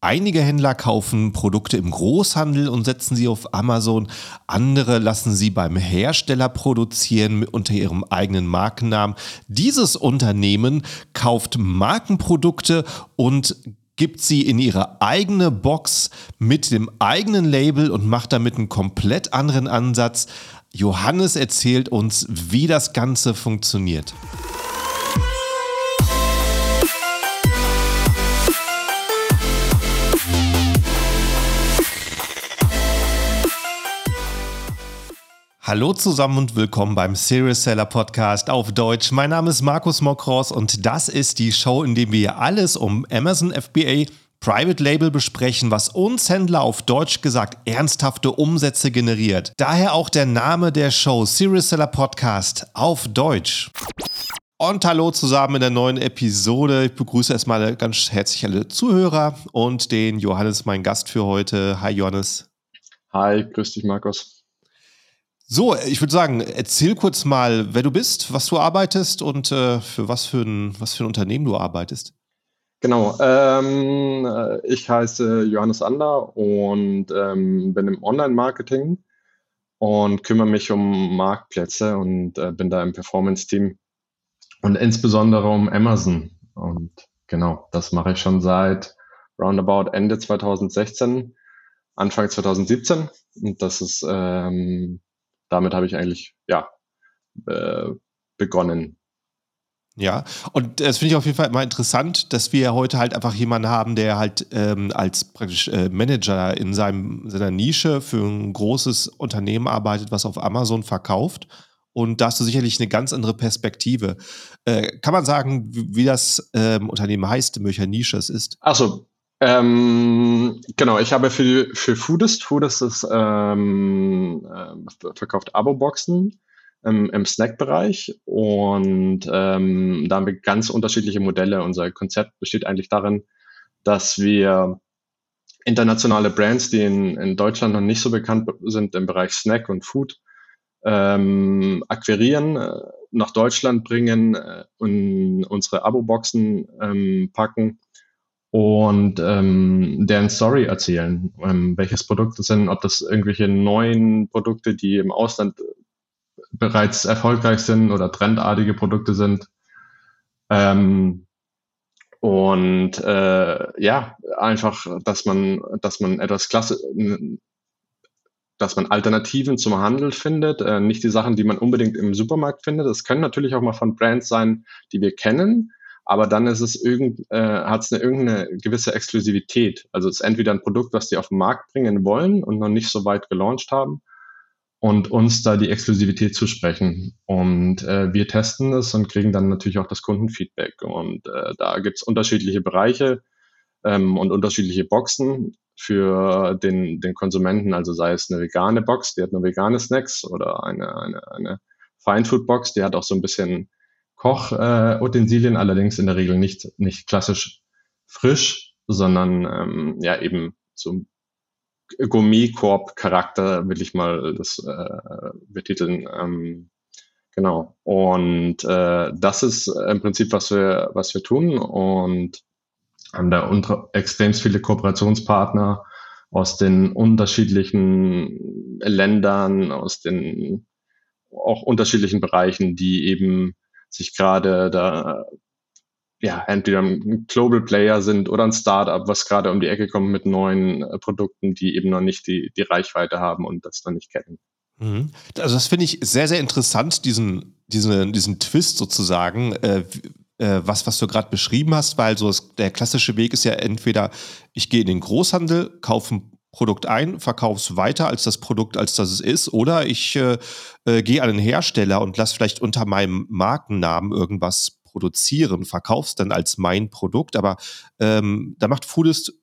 Einige Händler kaufen Produkte im Großhandel und setzen sie auf Amazon. Andere lassen sie beim Hersteller produzieren unter ihrem eigenen Markennamen. Dieses Unternehmen kauft Markenprodukte und gibt sie in ihre eigene Box mit dem eigenen Label und macht damit einen komplett anderen Ansatz. Johannes erzählt uns, wie das Ganze funktioniert. Hallo zusammen und willkommen beim Serious Seller Podcast auf Deutsch. Mein Name ist Markus Mokros und das ist die Show, in der wir alles um Amazon FBA Private Label besprechen, was uns Händler auf Deutsch gesagt ernsthafte Umsätze generiert. Daher auch der Name der Show Serious Seller Podcast auf Deutsch. Und hallo zusammen in der neuen Episode. Ich begrüße erstmal ganz herzlich alle Zuhörer und den Johannes, mein Gast für heute. Hi Johannes. Hi, grüß dich Markus. So, ich würde sagen, erzähl kurz mal, wer du bist, was du arbeitest und äh, für was für, ein, was für ein Unternehmen du arbeitest. Genau, ähm, äh, ich heiße Johannes Ander und ähm, bin im Online-Marketing und kümmere mich um Marktplätze und äh, bin da im Performance-Team und insbesondere um Amazon. Und genau, das mache ich schon seit roundabout Ende 2016, Anfang 2017. Und das ist ähm, damit habe ich eigentlich, ja, äh, begonnen. Ja, und das finde ich auf jeden Fall immer interessant, dass wir heute halt einfach jemanden haben, der halt ähm, als praktisch äh, Manager in seinem, seiner Nische für ein großes Unternehmen arbeitet, was auf Amazon verkauft. Und da hast du sicherlich eine ganz andere Perspektive. Äh, kann man sagen, wie, wie das ähm, Unternehmen heißt, in welcher Nische es ist? Achso, ähm, genau, ich habe für, für Foodist, Foodist ist, ähm, äh, verkauft Abo-Boxen im, im Snack-Bereich und ähm, da haben wir ganz unterschiedliche Modelle. Unser Konzept besteht eigentlich darin, dass wir internationale Brands, die in, in Deutschland noch nicht so bekannt sind im Bereich Snack und Food, ähm, akquirieren, äh, nach Deutschland bringen äh, und unsere Abo-Boxen ähm, packen und ähm, deren Story erzählen, ähm, welches Produkt es sind, ob das irgendwelche neuen Produkte, die im Ausland bereits erfolgreich sind oder trendartige Produkte sind. Ähm, und äh, ja, einfach, dass man, dass man etwas klasse, dass man Alternativen zum Handel findet, äh, nicht die Sachen, die man unbedingt im Supermarkt findet. Das können natürlich auch mal von Brands sein, die wir kennen, aber dann ist es irgend, äh, hat es eine, irgendeine gewisse Exklusivität. Also es ist entweder ein Produkt, was die auf den Markt bringen wollen und noch nicht so weit gelauncht haben und uns da die Exklusivität zusprechen. Und äh, wir testen es und kriegen dann natürlich auch das Kundenfeedback. Und äh, da gibt es unterschiedliche Bereiche ähm, und unterschiedliche Boxen für den, den Konsumenten. Also sei es eine vegane Box, die hat nur vegane Snacks oder eine, eine, eine Fine Food Box, die hat auch so ein bisschen Kochutensilien, äh, allerdings in der Regel nicht, nicht klassisch frisch, sondern ähm, ja eben so Gourmet-Korb-Charakter, will ich mal das äh, betiteln. Ähm, genau. Und äh, das ist im Prinzip, was wir, was wir tun und haben da unter, extrem viele Kooperationspartner aus den unterschiedlichen Ländern, aus den auch unterschiedlichen Bereichen, die eben sich gerade da ja, entweder ein Global Player sind oder ein Startup, was gerade um die Ecke kommt mit neuen äh, Produkten, die eben noch nicht die, die Reichweite haben und das noch nicht kennen. Mhm. Also das finde ich sehr, sehr interessant, diesen, diesen, diesen Twist sozusagen, äh, äh, was, was du gerade beschrieben hast, weil so das, der klassische Weg ist ja entweder, ich gehe in den Großhandel, kaufe ein Produkt ein, verkaufe es weiter als das Produkt, als das es ist, oder ich äh, äh, gehe an den Hersteller und lasse vielleicht unter meinem Markennamen irgendwas produzieren, verkaufe es dann als mein Produkt, aber ähm, da macht Foodist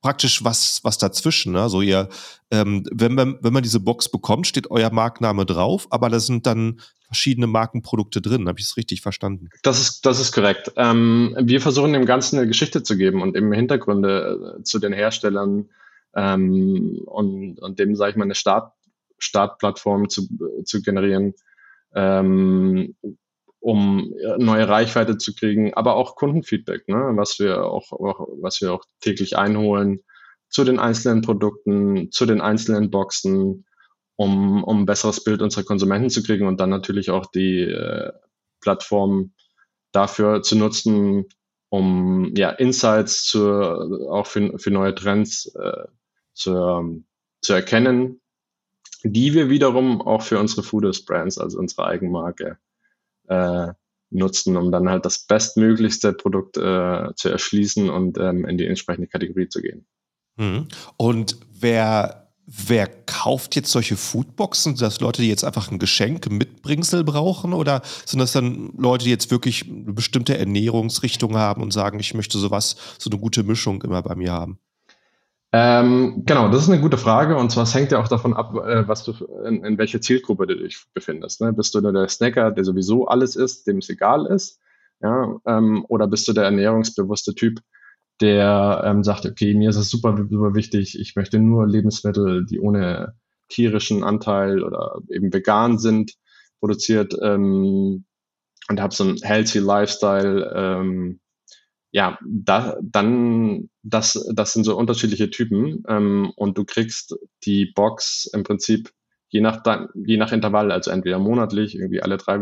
praktisch was, was dazwischen. Ne? Also ihr, ähm, wenn, man, wenn man diese Box bekommt, steht euer Markenname drauf, aber da sind dann verschiedene Markenprodukte drin. Habe ich es richtig verstanden? Das ist, das ist korrekt. Ähm, wir versuchen dem Ganzen eine Geschichte zu geben und eben Hintergründe äh, zu den Herstellern ähm, und, und dem, sage ich mal, eine Start, Startplattform zu, zu generieren. Ähm, um neue Reichweite zu kriegen, aber auch Kundenfeedback, ne, was wir auch, auch, was wir auch täglich einholen zu den einzelnen Produkten, zu den einzelnen Boxen, um, um ein besseres Bild unserer Konsumenten zu kriegen und dann natürlich auch die äh, Plattform dafür zu nutzen, um ja Insights zu, auch für, für neue Trends äh, zu, ähm, zu erkennen, die wir wiederum auch für unsere Foodist Brands, also unsere Eigenmarke, äh, nutzen, um dann halt das bestmöglichste Produkt äh, zu erschließen und ähm, in die entsprechende Kategorie zu gehen. Mhm. Und wer, wer kauft jetzt solche Foodboxen? Sind das Leute, die jetzt einfach ein Geschenk, ein Mitbringsel brauchen? Oder sind das dann Leute, die jetzt wirklich eine bestimmte Ernährungsrichtung haben und sagen, ich möchte sowas, so eine gute Mischung immer bei mir haben? Ähm, genau, das ist eine gute Frage und zwar es hängt ja auch davon ab, äh, was du in, in welcher Zielgruppe du dich befindest. Ne? Bist du nur der Snacker, der sowieso alles isst, dem es egal ist, ja, ähm, oder bist du der ernährungsbewusste Typ, der ähm, sagt, okay, mir ist es super, super wichtig, ich möchte nur Lebensmittel, die ohne tierischen Anteil oder eben vegan sind, produziert ähm, und habe so einen healthy Lifestyle. Ja, da, dann, das, das sind so unterschiedliche Typen ähm, und du kriegst die Box im Prinzip je nach, je nach Intervall, also entweder monatlich, irgendwie alle drei,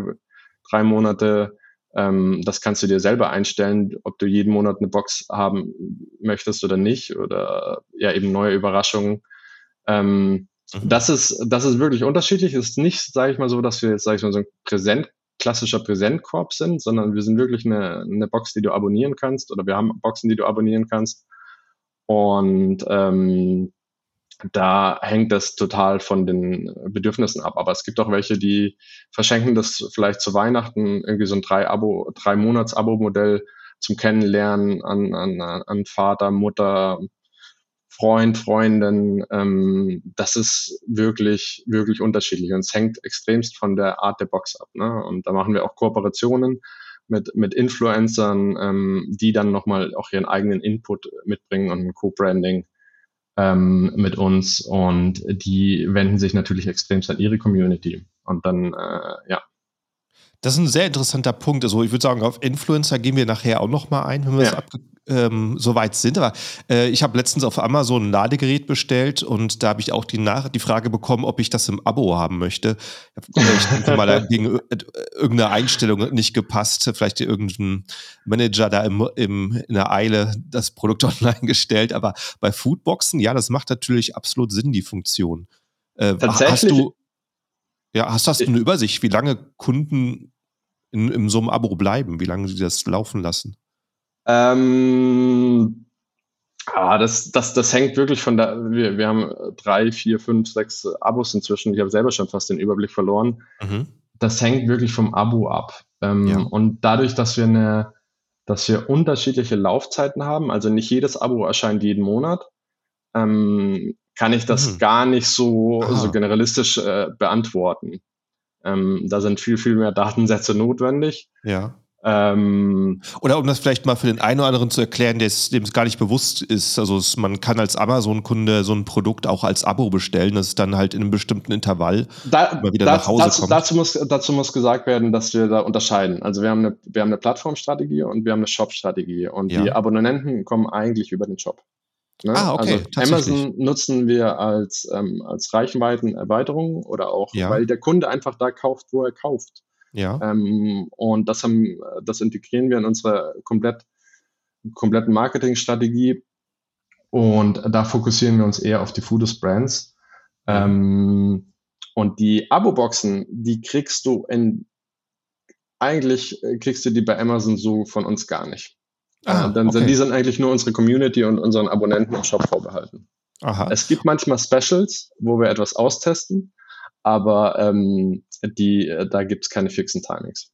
drei Monate, ähm, das kannst du dir selber einstellen, ob du jeden Monat eine Box haben möchtest oder nicht oder ja eben neue Überraschungen. Ähm, mhm. Das ist, das ist wirklich unterschiedlich. Es ist nicht, sage ich mal so, dass wir jetzt, sage ich mal, so ein Präsent, klassischer Präsentkorb sind, sondern wir sind wirklich eine, eine Box, die du abonnieren kannst oder wir haben Boxen, die du abonnieren kannst. Und ähm, da hängt das total von den Bedürfnissen ab. Aber es gibt auch welche, die verschenken das vielleicht zu Weihnachten, irgendwie so ein drei Abo, drei Monats Abo-Modell zum Kennenlernen an, an, an Vater, Mutter, Freund, Freundin. Ähm, das ist wirklich, wirklich unterschiedlich. Und es hängt extremst von der Art der Box ab. Ne? Und da machen wir auch Kooperationen mit, mit Influencern, ähm, die dann nochmal auch ihren eigenen Input mitbringen und ein Co-Branding ähm, mit uns und die wenden sich natürlich extremst an ihre Community. Und dann, äh, ja. Das ist ein sehr interessanter Punkt. Also ich würde sagen, auf Influencer gehen wir nachher auch noch mal ein, wenn wir ja. das ähm, so weit sind. Aber äh, ich habe letztens auf Amazon ein Ladegerät bestellt und da habe ich auch die, Nach die Frage bekommen, ob ich das im Abo haben möchte. Ich denke mal, da gegen irgendeine Einstellung nicht gepasst. Vielleicht irgendein Manager da im, im, in der Eile das Produkt online gestellt. Aber bei Foodboxen, ja, das macht natürlich absolut Sinn, die Funktion. Äh, Tatsächlich. Hast du, ja, hast, hast du eine Übersicht, wie lange Kunden in, in so einem Abo bleiben, wie lange sie das laufen lassen? Ähm, ah, das, das, das hängt wirklich von der, wir, wir haben drei, vier, fünf, sechs Abos inzwischen. Ich habe selber schon fast den Überblick verloren. Mhm. Das hängt wirklich vom Abo ab. Ähm, ja. Und dadurch, dass wir eine, dass wir unterschiedliche Laufzeiten haben, also nicht jedes Abo erscheint jeden Monat, ähm, kann ich das mhm. gar nicht so, so generalistisch äh, beantworten. Ähm, da sind viel, viel mehr Datensätze notwendig. Ja. Ähm, oder um das vielleicht mal für den einen oder anderen zu erklären, dem es gar nicht bewusst ist, also es, man kann als Amazon-Kunde so ein Produkt auch als Abo bestellen, das ist dann halt in einem bestimmten Intervall da, immer wieder das, nach Hause dazu, kommt. Dazu muss, dazu muss gesagt werden, dass wir da unterscheiden. Also wir haben eine, wir haben eine Plattformstrategie und wir haben eine Shop-Strategie und ja. die Abonnenten kommen eigentlich über den Shop. Ne? Ah, okay, also Amazon nutzen wir als, ähm, als Reichweitenerweiterung oder auch, ja. weil der Kunde einfach da kauft, wo er kauft. Ja. Ähm, und das, haben, das integrieren wir in unsere komplett, kompletten Marketingstrategie. Und da fokussieren wir uns eher auf die Foodist Brands. Ähm, und die Abo-Boxen, die kriegst du in, eigentlich kriegst du die bei Amazon so von uns gar nicht. Ah, äh, dann okay. sind die sind eigentlich nur unsere Community und unseren Abonnenten im Shop vorbehalten. Aha. Es gibt manchmal Specials, wo wir etwas austesten, aber ähm, die, äh, da gibt es keine fixen Timings.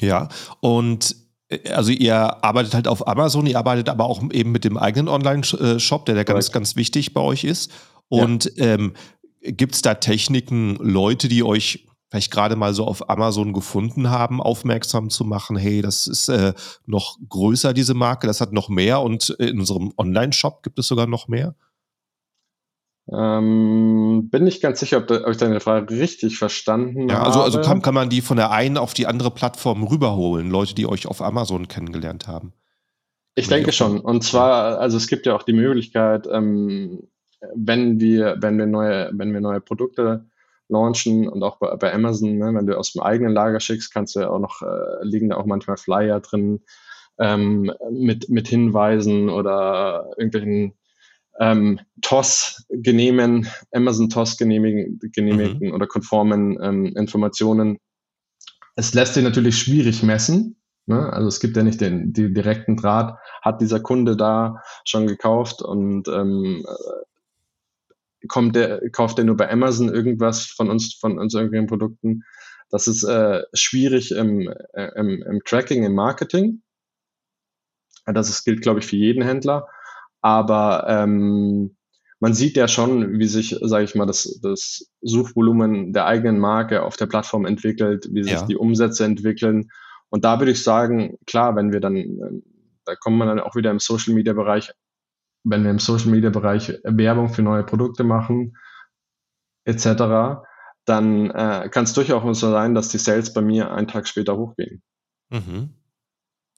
Ja, und äh, also ihr arbeitet halt auf Amazon, ihr arbeitet aber auch eben mit dem eigenen Online-Shop, der, der ganz, ganz wichtig bei euch ist. Und ja. ähm, gibt es da Techniken, Leute, die euch vielleicht gerade mal so auf Amazon gefunden haben, aufmerksam zu machen, hey, das ist äh, noch größer, diese Marke, das hat noch mehr und in unserem Online-Shop gibt es sogar noch mehr? Ähm, bin nicht ganz sicher, ob, da, ob, ich deine Frage richtig verstanden ja, also, also habe. Also kann, kann man die von der einen auf die andere Plattform rüberholen, Leute, die euch auf Amazon kennengelernt haben? Ich denke schon. Und zwar, also es gibt ja auch die Möglichkeit, ähm, wenn wir, wenn wir neue, wenn wir neue Produkte launchen und auch bei, bei Amazon, ne, wenn du aus dem eigenen Lager schickst, kannst du ja auch noch, äh, liegen da auch manchmal Flyer drin ähm, mit, mit Hinweisen oder irgendwelchen ähm, TOS genehmen, Amazon TOS genehmigen, genehmigten mhm. oder konformen ähm, Informationen. Es lässt sich natürlich schwierig messen. Ne? Also es gibt ja nicht den, den direkten Draht, hat dieser Kunde da schon gekauft und ähm, kommt der, kauft er nur bei Amazon irgendwas von uns, von uns irgendwelchen Produkten. Das ist äh, schwierig im, äh, im, im Tracking, im Marketing. Das ist, gilt, glaube ich, für jeden Händler. Aber ähm, man sieht ja schon, wie sich, sage ich mal, das, das Suchvolumen der eigenen Marke auf der Plattform entwickelt, wie sich ja. die Umsätze entwickeln. Und da würde ich sagen, klar, wenn wir dann, äh, da kommt man dann auch wieder im Social Media Bereich wenn wir im Social Media Bereich Werbung für neue Produkte machen, etc., dann äh, kann es durchaus so sein, dass die Sales bei mir einen Tag später hochgehen. Mhm.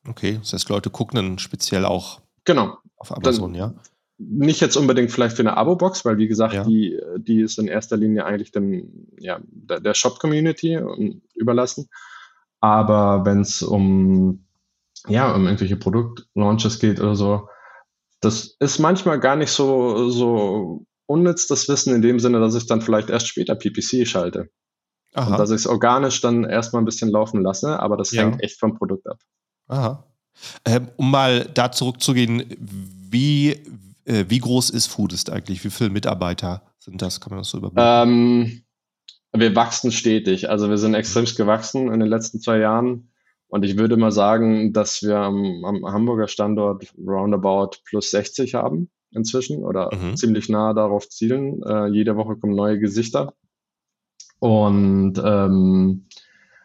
Okay, das heißt, Leute gucken dann speziell auch genau. auf Amazon, dann, ja? Nicht jetzt unbedingt vielleicht für eine Abo-Box, weil wie gesagt, ja. die, die ist in erster Linie eigentlich dem, ja, der, der Shop-Community überlassen. Aber wenn es um, ja, um irgendwelche Produktlaunches geht oder so, das ist manchmal gar nicht so, so unnütz, das Wissen in dem Sinne, dass ich dann vielleicht erst später PPC schalte. Aha. Und dass ich es organisch dann erstmal ein bisschen laufen lasse, aber das ja. hängt echt vom Produkt ab. Aha. Ähm, um mal da zurückzugehen, wie, äh, wie groß ist Foodist eigentlich? Wie viele Mitarbeiter sind das? Kann man das so überblicken? Ähm, wir wachsen stetig. Also wir sind extremst gewachsen in den letzten zwei Jahren. Und ich würde mal sagen, dass wir am, am Hamburger Standort roundabout plus 60 haben inzwischen oder mhm. ziemlich nah darauf zielen. Äh, jede Woche kommen neue Gesichter. Und ähm,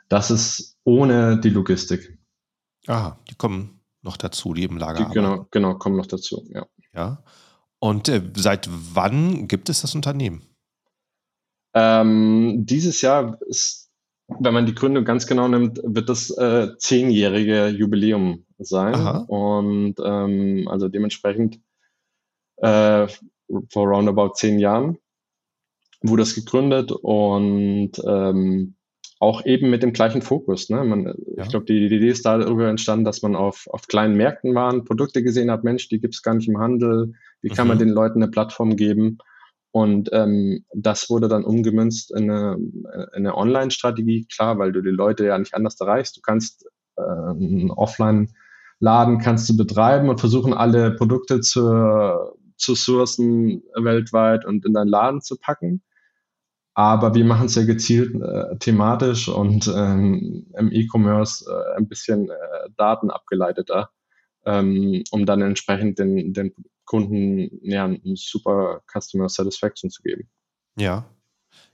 das ist ohne die Logistik. Ah, die kommen noch dazu, die im Lager die, Genau, genau, kommen noch dazu, ja. Ja. Und äh, seit wann gibt es das Unternehmen? Ähm, dieses Jahr ist wenn man die Gründung ganz genau nimmt, wird das äh, zehnjährige Jubiläum sein. Aha. Und ähm, also dementsprechend äh, vor roundabout zehn Jahren wurde das gegründet und ähm, auch eben mit dem gleichen Fokus. Ne? Man, ja. Ich glaube, die, die, Idee ist darüber entstanden, dass man auf, auf kleinen Märkten war, Produkte gesehen hat, Mensch, die gibt es gar nicht im Handel, wie kann mhm. man den Leuten eine Plattform geben? Und ähm, das wurde dann umgemünzt in eine, in eine Online-Strategie, klar, weil du die Leute ja nicht anders erreichst. Du kannst äh, einen Offline-Laden kannst du betreiben und versuchen, alle Produkte zu, zu sourcen weltweit und in deinen Laden zu packen. Aber wir machen es ja gezielt äh, thematisch und ähm, im E-Commerce äh, ein bisschen äh, datenabgeleiteter, ähm, um dann entsprechend den, den Kunden ja, eine super Customer Satisfaction zu geben. Ja.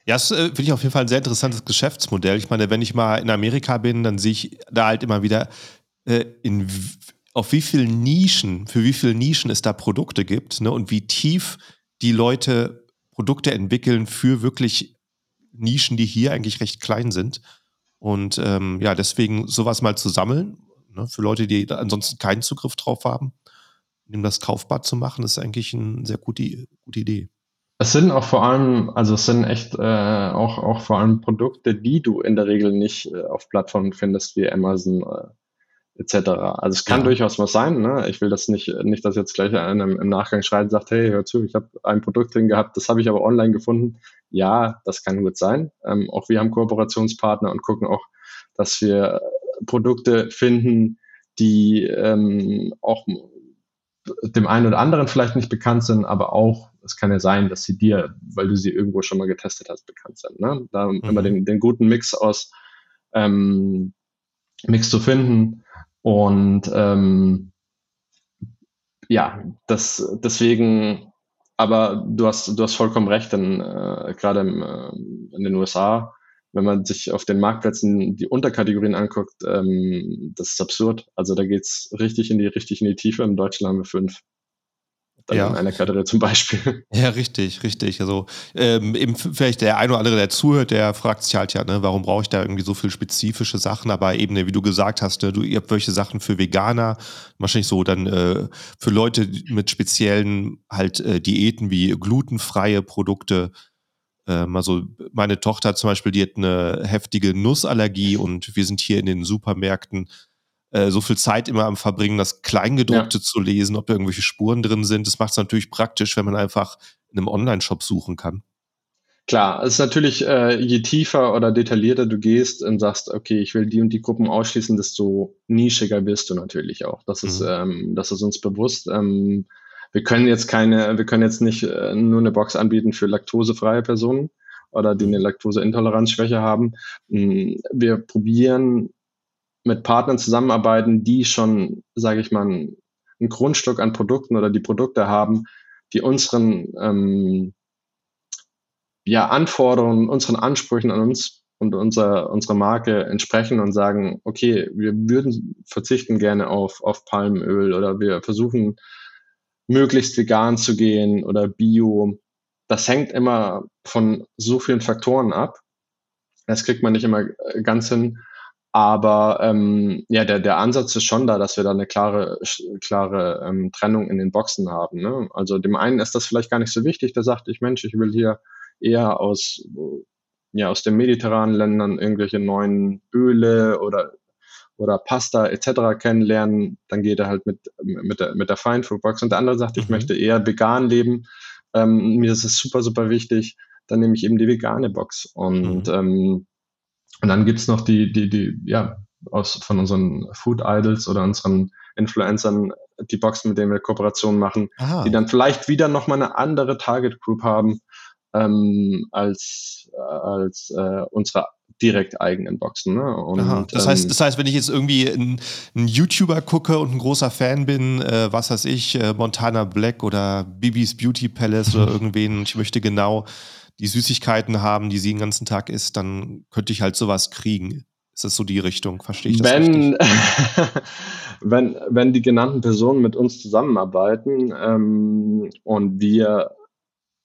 Ja, das äh, finde ich auf jeden Fall ein sehr interessantes Geschäftsmodell. Ich meine, wenn ich mal in Amerika bin, dann sehe ich da halt immer wieder, äh, in, auf wie vielen Nischen, für wie viele Nischen es da Produkte gibt ne, und wie tief die Leute Produkte entwickeln für wirklich Nischen, die hier eigentlich recht klein sind. Und ähm, ja, deswegen sowas mal zu sammeln, ne, für Leute, die ansonsten keinen Zugriff drauf haben, ihm das kaufbar zu machen, ist eigentlich eine sehr gute, gute Idee. Es sind auch vor allem, also es sind echt äh, auch, auch vor allem Produkte, die du in der Regel nicht äh, auf Plattformen findest wie Amazon äh, etc. Also es kann ja. durchaus was sein. Ne? Ich will das nicht, nicht, dass jetzt gleich einer im Nachgang schreit und sagt, hey, hör zu, ich habe ein Produkt drin gehabt, das habe ich aber online gefunden. Ja, das kann gut sein. Ähm, auch wir haben Kooperationspartner und gucken auch, dass wir Produkte finden, die ähm, auch dem einen oder anderen vielleicht nicht bekannt sind, aber auch, es kann ja sein, dass sie dir, weil du sie irgendwo schon mal getestet hast, bekannt sind. Ne? Da mhm. immer den, den guten Mix aus ähm, Mix zu finden. Und ähm, ja, das deswegen, aber du hast, du hast vollkommen recht, denn äh, gerade äh, in den USA wenn man sich auf den Marktplätzen die Unterkategorien anguckt, ähm, das ist absurd. Also da geht es richtig in die richtig in die Tiefe. Im Deutschland haben wir fünf. dann ja. in einer Kategorie zum Beispiel. Ja, richtig, richtig. Also ähm, eben vielleicht der ein oder andere, der zuhört, der fragt sich halt ja, ne, warum brauche ich da irgendwie so viel spezifische Sachen? Aber eben, ne, wie du gesagt hast, ne, du, ihr habt welche Sachen für Veganer, wahrscheinlich so dann äh, für Leute mit speziellen halt äh, Diäten wie glutenfreie Produkte. Ähm, also meine Tochter zum Beispiel, die hat eine heftige Nussallergie und wir sind hier in den Supermärkten äh, so viel Zeit immer am Verbringen, das Kleingedruckte ja. zu lesen, ob da irgendwelche Spuren drin sind. Das macht es natürlich praktisch, wenn man einfach in einem Online-Shop suchen kann. Klar, es ist natürlich, äh, je tiefer oder detaillierter du gehst und sagst, okay, ich will die und die Gruppen ausschließen, desto nischiger bist du natürlich auch. Das ist, mhm. ähm, das ist uns bewusst. Ähm, wir können jetzt keine, wir können jetzt nicht äh, nur eine Box anbieten für laktosefreie Personen oder die eine Laktoseintoleranzschwäche haben. Mm, wir probieren mit Partnern zusammenarbeiten, die schon, sage ich mal, ein, Grundstück an Produkten oder die Produkte haben, die unseren ähm, ja, Anforderungen, unseren Ansprüchen an uns und unser, unsere Marke entsprechen und sagen, okay, wir würden verzichten gerne auf, auf Palmöl oder wir versuchen möglichst vegan zu gehen oder bio. Das hängt immer von so vielen Faktoren ab. Das kriegt man nicht immer äh, ganz hin. Aber ähm, ja, der, der Ansatz ist schon da, dass wir da eine klare, klare ähm, Trennung in den Boxen haben. Ne? Also dem einen ist das vielleicht gar nicht so wichtig, der sagt, ich Mensch, ich will hier eher aus, ja, aus den mediterranen Ländern irgendwelche neuen Öle oder oder Pasta etc. kennenlernen, dann geht er halt mit, mit der, mit der Fine Food Box. Und der andere sagt, mhm. ich möchte eher vegan leben. Ähm, mir ist es super, super wichtig. Dann nehme ich eben die vegane Box. Und, mhm. ähm, und dann gibt's noch die, die, die, ja, aus, von unseren Food Idols oder unseren Influencern die Boxen, mit denen wir Kooperationen machen, Aha. die dann vielleicht wieder nochmal eine andere Target Group haben ähm, als, äh, als äh, unsere direkt eigenen Boxen. Ne? Und, Aha, das, heißt, ähm, das heißt, wenn ich jetzt irgendwie einen, YouTuber gucke und ein großer Fan bin, äh, was weiß ich, äh, Montana Black oder Bibis Beauty Palace oder irgendwen, und ich möchte genau die Süßigkeiten haben, die sie den ganzen Tag isst, dann könnte ich halt sowas kriegen. Ist das so die Richtung? Verstehe ich das wenn, wenn, wenn die genannten Personen mit uns zusammenarbeiten ähm, und wir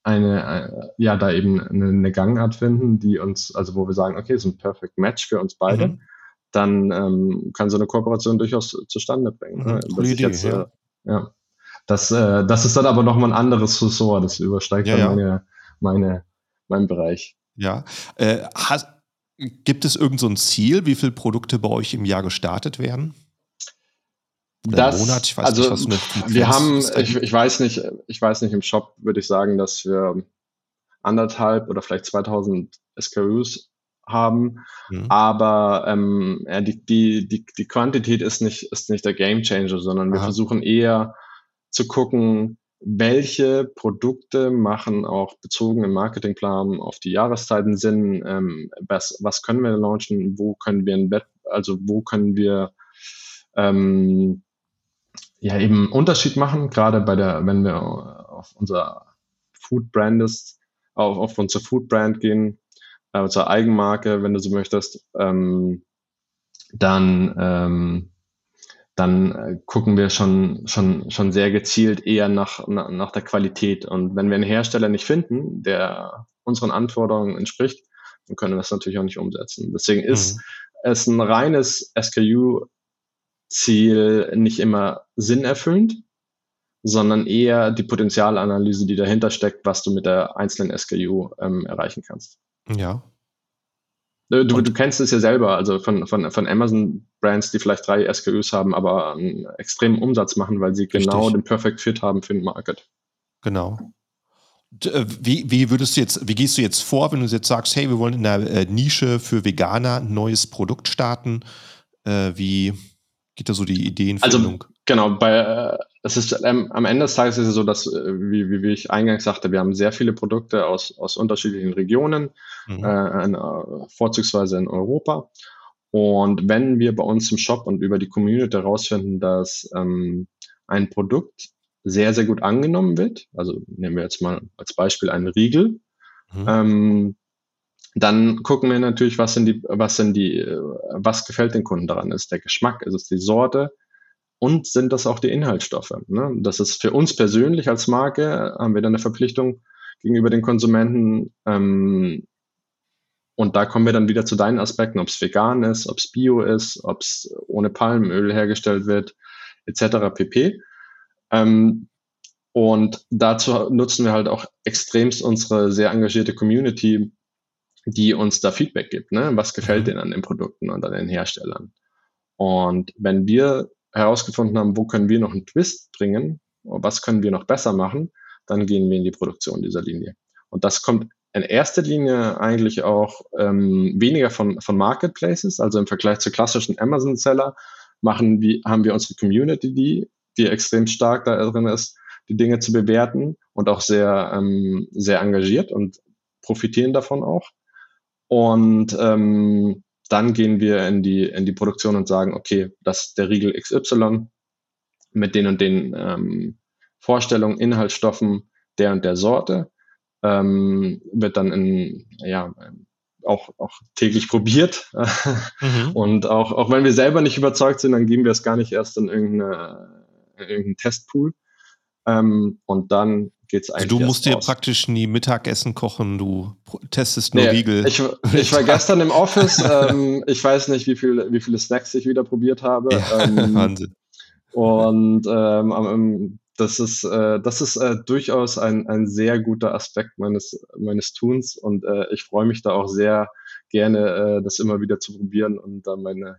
eine, äh, ja, da eben eine, eine, Gangart finden, die uns, also wo wir sagen, okay, ist ein Perfect Match für uns beide, mhm. dann ähm, kann so eine Kooperation durchaus zustande bringen. Ne? Mhm, Idee, jetzt, ja. Äh, ja. Das, äh, das ist dann aber nochmal ein anderes Ressort, das übersteigt ja, dann meine, meine, meinen Bereich. Ja. Äh, hast, gibt es irgend so ein Ziel, wie viele Produkte bei euch im Jahr gestartet werden? Das, Monat? Ich weiß also, nicht, was eine wir haben, ich, ich weiß nicht, ich weiß nicht, im Shop würde ich sagen, dass wir anderthalb oder vielleicht 2000 SKUs haben, mhm. aber ähm, ja, die, die, die, die Quantität ist nicht, ist nicht der Game Changer, sondern wir Aha. versuchen eher zu gucken, welche Produkte machen auch bezogen im Marketingplan auf die Jahreszeiten Sinn, ähm, was, was können wir launchen, wo können wir ein also wo können wir ähm, ja eben Unterschied machen, gerade bei der, wenn wir auf unser Food Brand ist, auf, auf unsere Food Brand gehen, äh, unsere Eigenmarke, wenn du so möchtest, ähm, dann ähm, dann äh, gucken wir schon, schon, schon sehr gezielt eher nach, nach, nach der Qualität. Und wenn wir einen Hersteller nicht finden, der unseren Anforderungen entspricht, dann können wir das natürlich auch nicht umsetzen. Deswegen ist mhm. es ein reines SKU Ziel nicht immer sinnerfüllend, sondern eher die Potenzialanalyse, die dahinter steckt, was du mit der einzelnen SKU ähm, erreichen kannst. Ja. Du, du, kennst es ja selber, also von, von, von Amazon-Brands, die vielleicht drei SKUs haben, aber einen extremen Umsatz machen, weil sie genau Richtig. genau den Perfect Fit haben für den Market. Genau. Äh, wie, wie würdest du jetzt, wie gehst du jetzt vor, wenn du jetzt sagst, hey, wir wollen in der äh, Nische für Veganer ein neues Produkt starten? Äh, wie, geht da so die Ideenfindung? Also genau, bei äh, es ist ähm, am Ende des Tages ist es so, dass, äh, wie, wie, wie ich eingangs sagte, wir haben sehr viele Produkte aus, aus unterschiedlichen Regionen, mhm. äh, in, äh, vorzugsweise in Europa. Und wenn wir bei uns im Shop und über die Community herausfinden, dass ähm, ein Produkt sehr, sehr gut angenommen wird, also nehmen wir jetzt mal als Beispiel einen Riegel, mhm. ähm, dann gucken wir natürlich, was sind die, was sind die, was gefällt den Kunden daran? Ist der Geschmack, ist es die Sorte? und sind das auch die Inhaltsstoffe. Ne? Das ist für uns persönlich als Marke, haben wir dann eine Verpflichtung gegenüber den Konsumenten. Ähm, und da kommen wir dann wieder zu deinen Aspekten, ob es vegan ist, ob es bio ist, ob es ohne Palmöl hergestellt wird, etc. pp. Ähm, und dazu nutzen wir halt auch extremst unsere sehr engagierte Community, die uns da Feedback gibt. Ne? Was gefällt mhm. denen an den Produkten und an den Herstellern? Und wenn wir herausgefunden haben, wo können wir noch einen Twist bringen, was können wir noch besser machen, dann gehen wir in die Produktion dieser Linie. Und das kommt in erster Linie eigentlich auch ähm, weniger von, von Marketplaces, also im Vergleich zu klassischen Amazon-Seller machen wir, haben wir unsere Community, die, die extrem stark da drin ist, die Dinge zu bewerten und auch sehr, ähm, sehr engagiert und profitieren davon auch. Und ähm, dann gehen wir in die, in die Produktion und sagen, okay, das ist der Riegel XY mit den und den ähm, Vorstellungen, Inhaltsstoffen der und der Sorte, ähm, wird dann in, ja, auch, auch täglich probiert. Mhm. Und auch, auch wenn wir selber nicht überzeugt sind, dann geben wir es gar nicht erst in irgendeine, in irgendeinen Testpool, ähm, und dann geht's eigentlich. Also du musst dir praktisch nie Mittagessen kochen, du testest nur nee, Riegel. Ich, ich war gestern im Office, ähm, ich weiß nicht, wie, viel, wie viele Snacks ich wieder probiert habe. Ja, ähm, Wahnsinn. Und ähm, das ist, äh, das ist äh, durchaus ein, ein sehr guter Aspekt meines, meines Tuns und äh, ich freue mich da auch sehr gerne, äh, das immer wieder zu probieren und da meine,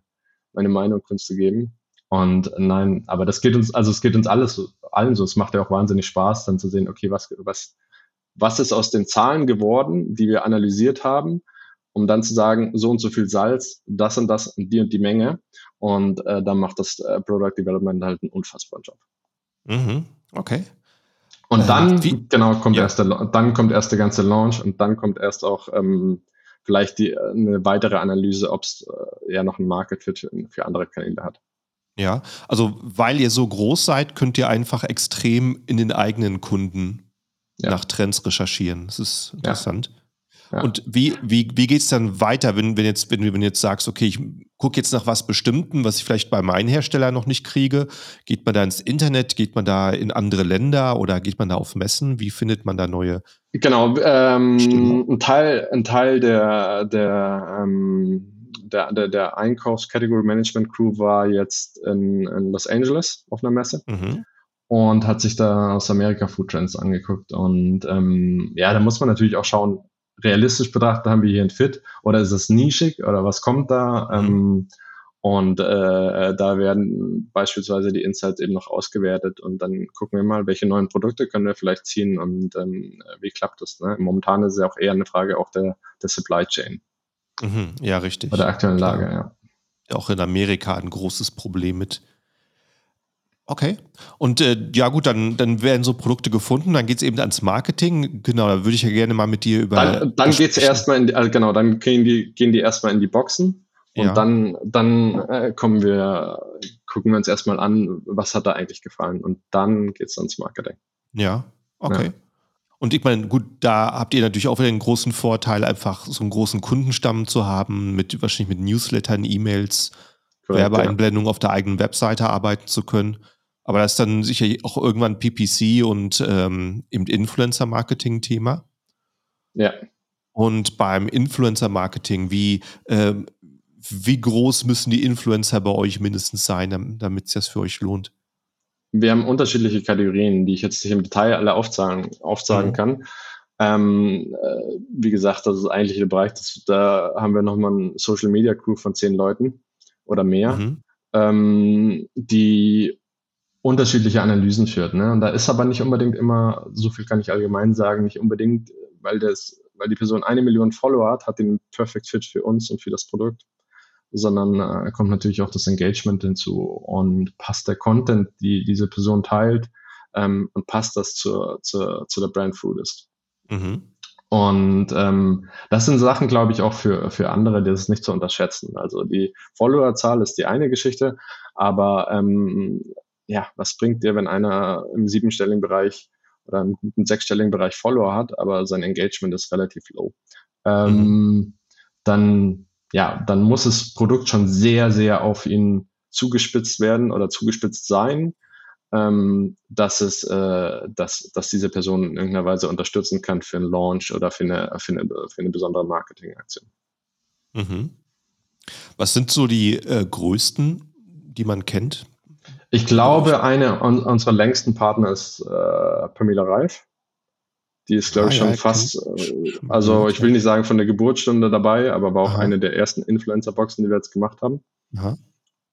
meine Meinung zu geben. Und nein, aber das geht uns, also es geht uns alles, allen so. Es macht ja auch wahnsinnig Spaß, dann zu sehen, okay, was, was, was ist aus den Zahlen geworden, die wir analysiert haben, um dann zu sagen, so und so viel Salz, das und das und die und die Menge. Und äh, dann macht das äh, Product Development halt einen unfassbaren Job. Mhm. Okay. Und äh, dann, Wie? genau, kommt ja. erst der, dann kommt erst der ganze Launch und dann kommt erst auch ähm, vielleicht die, eine weitere Analyse, ob es äh, eher noch ein Market Fit für, für andere Kanäle hat. Ja, also weil ihr so groß seid, könnt ihr einfach extrem in den eigenen Kunden ja. nach Trends recherchieren. Das ist interessant. Ja. Ja. Und wie, wie, wie geht es dann weiter, wenn, wenn, jetzt, wenn, wenn du jetzt sagst, okay, ich gucke jetzt nach was Bestimmten, was ich vielleicht bei meinen Herstellern noch nicht kriege? Geht man da ins Internet? Geht man da in andere Länder oder geht man da auf Messen? Wie findet man da neue? Genau, ähm, ein Teil, ein Teil der, der ähm, der, der, der Einkaufs-Category Management Crew war jetzt in, in Los Angeles auf einer Messe. Mhm und hat sich da aus Amerika Food Trends angeguckt. Und ähm, ja, da muss man natürlich auch schauen, realistisch betrachtet haben wir hier ein Fit oder ist es nischig oder was kommt da? Mhm. Ähm, und äh, da werden beispielsweise die Insights eben noch ausgewertet und dann gucken wir mal, welche neuen Produkte können wir vielleicht ziehen und ähm, wie klappt das. Ne? Momentan ist es ja auch eher eine Frage auch der, der Supply Chain. Mhm, ja, richtig. Bei der aktuellen Lage, ja. Auch in Amerika ein großes Problem mit. Okay. Und äh, ja gut, dann, dann werden so Produkte gefunden, dann geht es eben ans Marketing. Genau, da würde ich ja gerne mal mit dir über. Dann, dann geht es erstmal in die, also genau, dann gehen die, gehen die erstmal in die Boxen und ja. dann, dann äh, kommen wir, gucken wir uns erstmal an, was hat da eigentlich gefallen. Und dann geht es ans Marketing. Ja, okay. Ja. Und ich meine, gut, da habt ihr natürlich auch wieder einen großen Vorteil, einfach so einen großen Kundenstamm zu haben, mit wahrscheinlich mit Newslettern, E-Mails, Werbeeinblendungen ja. auf der eigenen Webseite arbeiten zu können. Aber das ist dann sicher auch irgendwann PPC und ähm, eben Influencer-Marketing-Thema. Ja. Und beim Influencer-Marketing, wie, äh, wie groß müssen die Influencer bei euch mindestens sein, damit es das für euch lohnt? Wir haben unterschiedliche Kategorien, die ich jetzt nicht im Detail alle aufzahlen, aufzeigen mhm. kann. Ähm, äh, wie gesagt, das ist eigentlich der Bereich, das, da haben wir nochmal ein Social Media Crew von zehn Leuten oder mehr, mhm. ähm, die unterschiedliche Analysen führt. Ne? Und da ist aber nicht unbedingt immer, so viel kann ich allgemein sagen, nicht unbedingt, weil das, weil die Person eine Million Follower hat, hat den Perfect Fit für uns und für das Produkt sondern äh, kommt natürlich auch das Engagement hinzu und passt der Content, die diese Person teilt, ähm, und passt das zur, zur, zu der Brand Foodist. Mhm. Und ähm, das sind Sachen, glaube ich, auch für, für andere, das ist nicht zu unterschätzen. Also die Followerzahl ist die eine Geschichte, aber ähm, ja, was bringt dir, wenn einer im siebenstelligen Bereich oder im guten sechsstelligen Bereich Follower hat, aber sein Engagement ist relativ low? Ähm, mhm. Dann ja, dann muss das Produkt schon sehr, sehr auf ihn zugespitzt werden oder zugespitzt sein, ähm, dass es, äh, dass, dass diese Person in irgendeiner Weise unterstützen kann für einen Launch oder für eine, für eine, für eine besondere Marketingaktion. Mhm. Was sind so die äh, größten, die man kennt? Ich glaube, eine unserer längsten Partner ist äh, Pamela Reif. Die ist, glaube ah, ich, schon ja, fast, äh, also ich will nicht sagen von der Geburtsstunde dabei, aber war auch Aha. eine der ersten Influencer-Boxen, die wir jetzt gemacht haben. Aha.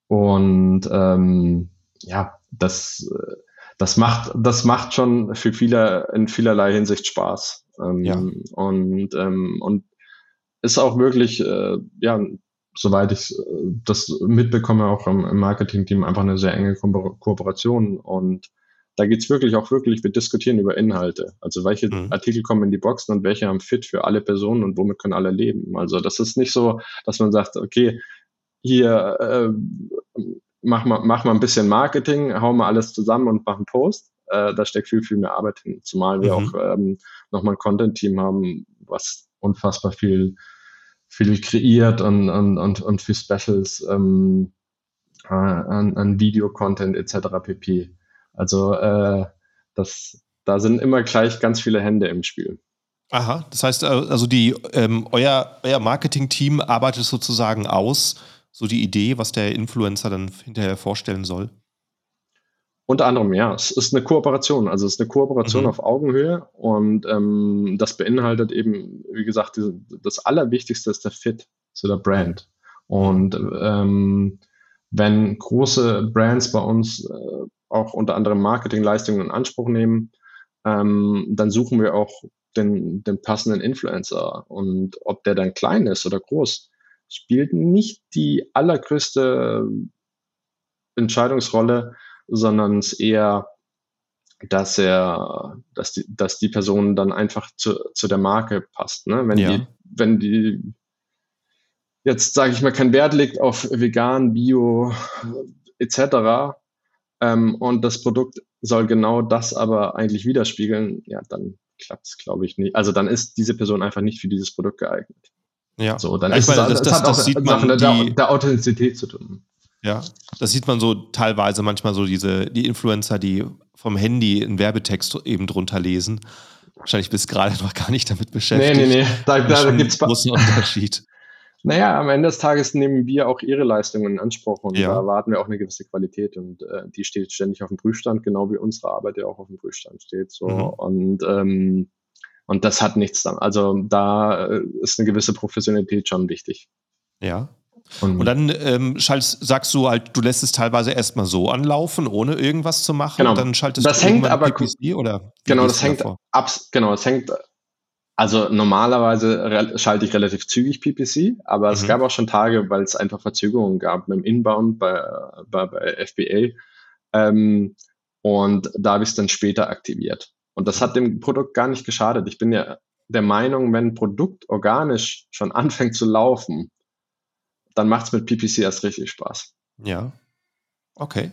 Und ähm, ja, das, äh, das macht, das macht schon für viele in vielerlei Hinsicht Spaß. Ähm, ja. Und, ähm, und ist auch wirklich, äh, ja, soweit ich äh, das mitbekomme, auch im, im Marketing-Team einfach eine sehr enge Ko Kooperation. Und da geht's wirklich auch wirklich, wir diskutieren über Inhalte. Also welche mhm. Artikel kommen in die Boxen und welche haben fit für alle Personen und womit können alle leben. Also das ist nicht so, dass man sagt, okay, hier äh, mach mal, mach mal ein bisschen Marketing, hau mal alles zusammen und mach einen Post. Äh, da steckt viel, viel mehr Arbeit hin. Zumal wir mhm. auch ähm, nochmal ein Content-Team haben, was unfassbar viel, viel kreiert und, und, und, und für Specials ähm, äh, an, an Video-Content etc. pp. Also äh, das, da sind immer gleich ganz viele Hände im Spiel. Aha, das heißt, äh, also die, ähm, euer, euer Marketing-Team arbeitet sozusagen aus, so die Idee, was der Influencer dann hinterher vorstellen soll? Unter anderem, ja. Es ist eine Kooperation. Also es ist eine Kooperation mhm. auf Augenhöhe und ähm, das beinhaltet eben, wie gesagt, diese, das Allerwichtigste ist der Fit zu der Brand. Und ähm, wenn große Brands bei uns äh, auch unter anderem Marketingleistungen in Anspruch nehmen, ähm, dann suchen wir auch den, den passenden Influencer. Und ob der dann klein ist oder groß, spielt nicht die allergrößte Entscheidungsrolle, sondern es eher, dass er, dass die, dass die Person dann einfach zu, zu der Marke passt. Ne? Wenn ja. die, wenn die jetzt, sage ich mal, kein Wert legt auf vegan, bio etc. Ähm, und das Produkt soll genau das aber eigentlich widerspiegeln, ja, dann klappt es, glaube ich, nicht. Also dann ist diese Person einfach nicht für dieses Produkt geeignet. Ja. So, dann ich ist meine, es, das, das, hat das auch sieht man der, die, der Authentizität zu tun. Ja, das sieht man so teilweise manchmal so diese, die Influencer, die vom Handy einen Werbetext eben drunter lesen. Wahrscheinlich bist du gerade noch gar nicht damit beschäftigt. Nee, nee, nee. Da, da, da gibt es einen großen Unterschied. Naja, am Ende des Tages nehmen wir auch ihre Leistungen in Anspruch und ja. da erwarten wir auch eine gewisse Qualität und äh, die steht ständig auf dem Prüfstand, genau wie unsere Arbeit ja auch auf dem Prüfstand steht. So. Mhm. Und ähm, und das hat nichts dann. Also da äh, ist eine gewisse Professionalität schon wichtig. Ja. Und, und dann ähm, schaltest, sagst du halt, du lässt es teilweise erstmal so anlaufen, ohne irgendwas zu machen. Genau. dann schaltest das du hängt aber PPC oder genau, das hängt ab, genau, das hängt also normalerweise schalte ich relativ zügig PPC, aber mhm. es gab auch schon Tage, weil es einfach Verzögerungen gab mit dem Inbound bei, bei, bei FBA. Ähm, und da habe ich es dann später aktiviert. Und das hat dem Produkt gar nicht geschadet. Ich bin ja der Meinung, wenn ein Produkt organisch schon anfängt zu laufen, dann macht es mit PPC erst richtig Spaß. Ja. Okay.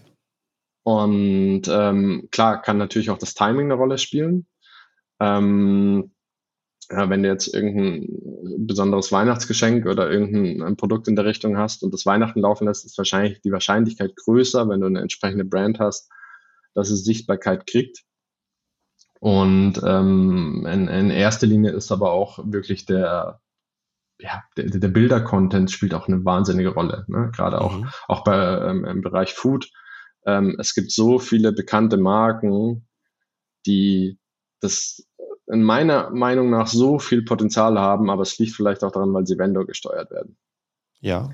Und ähm, klar kann natürlich auch das Timing eine Rolle spielen. Ähm, ja, wenn du jetzt irgendein besonderes Weihnachtsgeschenk oder irgendein Produkt in der Richtung hast und das Weihnachten laufen lässt, ist wahrscheinlich die Wahrscheinlichkeit größer, wenn du eine entsprechende Brand hast, dass es Sichtbarkeit kriegt. Und ähm, in, in erster Linie ist aber auch wirklich der, ja, der, der Bilder-Content spielt auch eine wahnsinnige Rolle. Ne? Gerade auch, mhm. auch bei, ähm, im Bereich Food. Ähm, es gibt so viele bekannte Marken, die das in meiner Meinung nach so viel Potenzial haben, aber es liegt vielleicht auch daran, weil sie Vendor gesteuert werden. Ja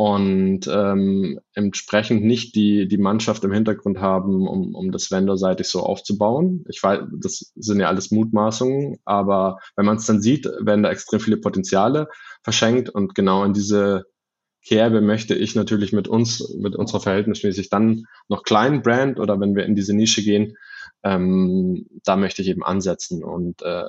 und ähm, entsprechend nicht die, die Mannschaft im Hintergrund haben, um, um das vendorseitig so aufzubauen. Ich weiß, das sind ja alles Mutmaßungen, aber wenn man es dann sieht, werden da extrem viele Potenziale verschenkt und genau in diese Kerbe möchte ich natürlich mit uns, mit unserer verhältnismäßig dann noch kleinen Brand oder wenn wir in diese Nische gehen, ähm, da möchte ich eben ansetzen und äh,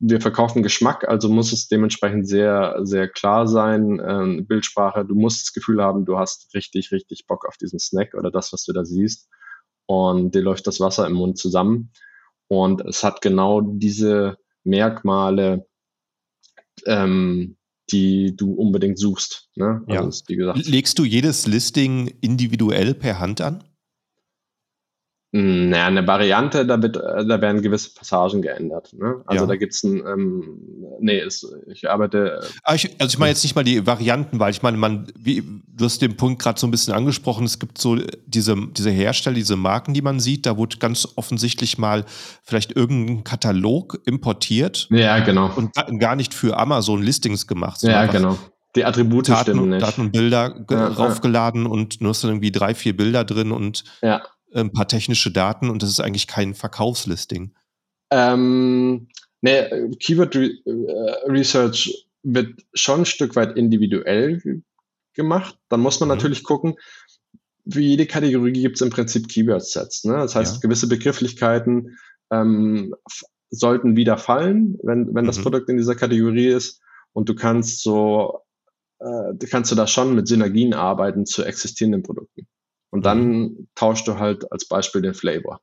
wir verkaufen Geschmack, also muss es dementsprechend sehr, sehr klar sein, ähm, Bildsprache. Du musst das Gefühl haben, du hast richtig, richtig Bock auf diesen Snack oder das, was du da siehst. Und dir läuft das Wasser im Mund zusammen. Und es hat genau diese Merkmale, ähm, die du unbedingt suchst. Ne? Also ja. ist, wie gesagt, Legst du jedes Listing individuell per Hand an? Naja, eine Variante, da, wird, äh, da werden gewisse Passagen geändert. Ne? Also ja. da gibt es ein, ähm, nee, es, ich arbeite. Ah, ich, also ich meine jetzt nicht mal die Varianten, weil ich meine, man, wie, du hast den Punkt gerade so ein bisschen angesprochen, es gibt so diese, diese Hersteller, diese Marken, die man sieht, da wurde ganz offensichtlich mal vielleicht irgendein Katalog importiert. Ja, genau. Und gar nicht für Amazon Listings gemacht. Ja, genau. Die Attribute Daten, stimmen nicht. Daten und Bilder ja, raufgeladen ja. und du hast dann irgendwie drei, vier Bilder drin und ja ein paar technische Daten und das ist eigentlich kein Verkaufslisting. Ähm, ne, Keyword Re äh, Research wird schon ein Stück weit individuell gemacht. Dann muss man mhm. natürlich gucken, für jede Kategorie gibt es im Prinzip Keyword-Sets. Ne? Das heißt, ja. gewisse Begrifflichkeiten ähm, sollten wieder fallen, wenn, wenn mhm. das Produkt in dieser Kategorie ist. Und du kannst so, äh, kannst du da schon mit Synergien arbeiten zu existierenden Produkten. Und dann mhm. tauschst du halt als Beispiel den Flavor.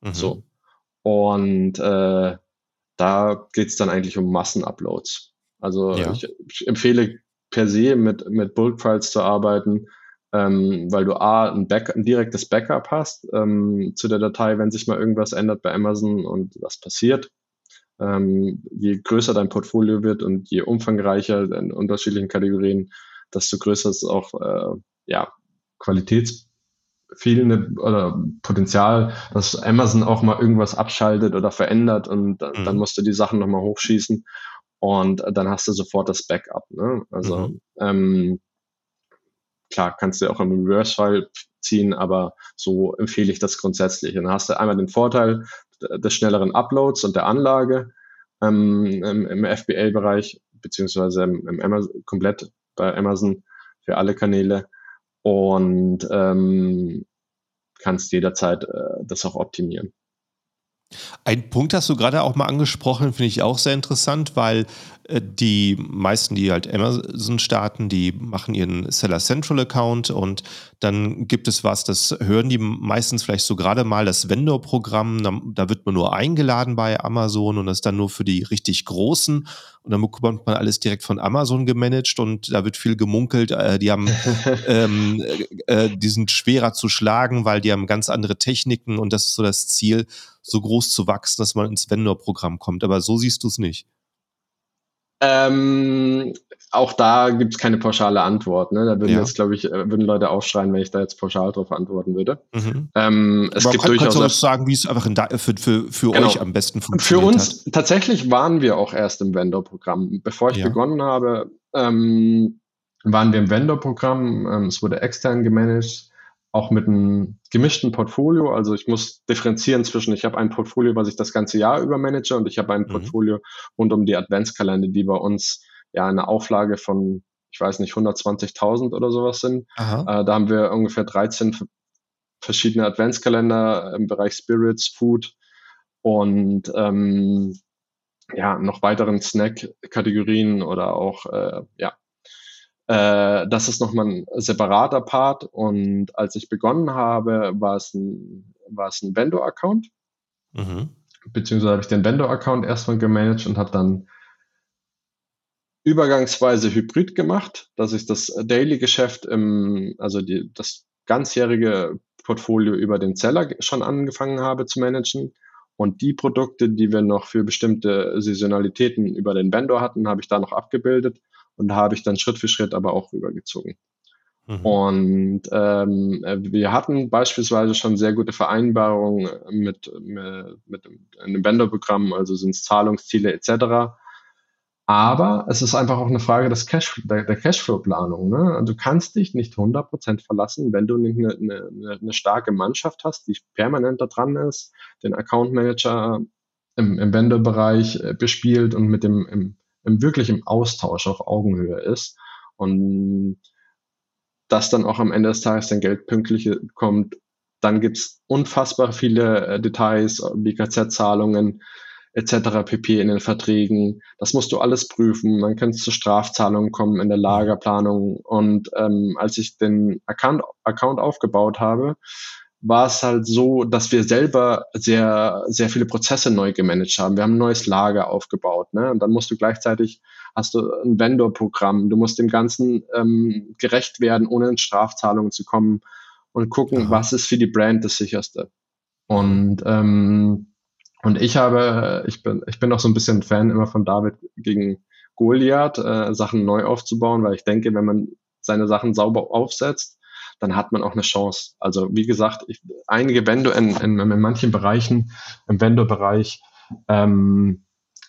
Mhm. So. Und äh, da geht's dann eigentlich um Massenuploads. Also ja. ich, ich, empfehle per se mit, mit Bulk-Files zu arbeiten, ähm, weil du A, ein, Back, ein direktes Backup hast ähm, zu der Datei, wenn sich mal irgendwas ändert bei Amazon und das passiert. Ähm, je größer dein Portfolio wird und je umfangreicher in unterschiedlichen Kategorien, desto größer ist auch äh, ja, qualitätsfehlende oder Potenzial, dass Amazon auch mal irgendwas abschaltet oder verändert und dann, mhm. dann musst du die Sachen nochmal hochschießen und dann hast du sofort das Backup. Ne? Also mhm. ähm, klar, kannst du auch im Reverse-File ziehen, aber so empfehle ich das grundsätzlich. Und dann hast du einmal den Vorteil des schnelleren Uploads und der Anlage ähm, im, im FBA-Bereich, beziehungsweise im, im Amazon, komplett bei Amazon für alle Kanäle und ähm, kannst jederzeit äh, das auch optimieren. Ein Punkt hast du gerade auch mal angesprochen, finde ich auch sehr interessant, weil äh, die meisten, die halt Amazon starten, die machen ihren Seller Central Account und dann gibt es was, das hören die meistens vielleicht so gerade mal das Vendor-Programm, da, da, wird man nur eingeladen bei Amazon und das ist dann nur für die richtig Großen. Und dann bekommt man alles direkt von Amazon gemanagt und da wird viel gemunkelt, äh, die haben, ähm, äh, äh, die sind schwerer zu schlagen, weil die haben ganz andere Techniken und das ist so das Ziel, so groß zu wachsen, dass man ins Vendor-Programm kommt, aber so siehst du es nicht. Ähm, auch da gibt es keine pauschale Antwort. Ne? Da würden ja. jetzt, glaube ich, äh, würden Leute aufschreien, wenn ich da jetzt pauschal drauf antworten würde. Mhm. Ähm, es Aber gibt kann, durchaus. Kannst du sagen, wie es einfach in für, für, für genau. euch am besten funktioniert? Für uns hat? tatsächlich waren wir auch erst im Vendor-Programm. Bevor ich ja. begonnen habe, ähm, waren wir im Vendor-Programm. Ähm, es wurde extern gemanagt auch mit einem gemischten Portfolio. Also ich muss differenzieren zwischen, ich habe ein Portfolio, was ich das ganze Jahr über manage und ich habe ein mhm. Portfolio rund um die Adventskalender, die bei uns ja eine Auflage von, ich weiß nicht, 120.000 oder sowas sind. Äh, da haben wir ungefähr 13 verschiedene Adventskalender im Bereich Spirits, Food und ähm, ja, noch weiteren Snack-Kategorien oder auch äh, ja, äh, das ist nochmal ein separater Part. Und als ich begonnen habe, war es ein, war es ein Vendor-Account. Mhm. Beziehungsweise habe ich den Vendor-Account erstmal gemanagt und habe dann übergangsweise Hybrid gemacht, dass ich das Daily-Geschäft im, also die, das ganzjährige Portfolio über den Seller schon angefangen habe zu managen. Und die Produkte, die wir noch für bestimmte Saisonalitäten über den Vendor hatten, habe ich da noch abgebildet und da habe ich dann Schritt für Schritt aber auch rübergezogen. Mhm. Und ähm, wir hatten beispielsweise schon sehr gute Vereinbarungen mit, mit, mit einem Vendor-Programm, also sind es Zahlungsziele etc. Aber es ist einfach auch eine Frage des Cash, der, der Cashflow-Planung. Ne? Also du kannst dich nicht 100% verlassen, wenn du nicht eine, eine, eine starke Mannschaft hast, die permanent da dran ist, den Account Manager im, im Vendor-Bereich äh, bespielt und mit dem im, wirklich im Austausch auf Augenhöhe ist und dass dann auch am Ende des Tages dein Geld pünktlich kommt. Dann gibt's unfassbar viele äh, Details, BKZ-Zahlungen etc. pp. in den Verträgen. Das musst du alles prüfen. Dann kann es zu Strafzahlungen kommen in der Lagerplanung. Und ähm, als ich den Account, Account aufgebaut habe, war es halt so, dass wir selber sehr, sehr viele Prozesse neu gemanagt haben. Wir haben ein neues Lager aufgebaut. Ne? Und dann musst du gleichzeitig, hast du ein Vendor-Programm, du musst dem Ganzen ähm, gerecht werden, ohne in Strafzahlungen zu kommen und gucken, Aha. was ist für die Brand das sicherste. Und ähm, und ich habe, ich bin, ich bin auch so ein bisschen Fan immer von David gegen Goliath, äh, Sachen neu aufzubauen, weil ich denke, wenn man seine Sachen sauber aufsetzt, dann hat man auch eine Chance. Also wie gesagt, ich, einige Vendor in, in, in manchen Bereichen, im Vendor-Bereich, ähm,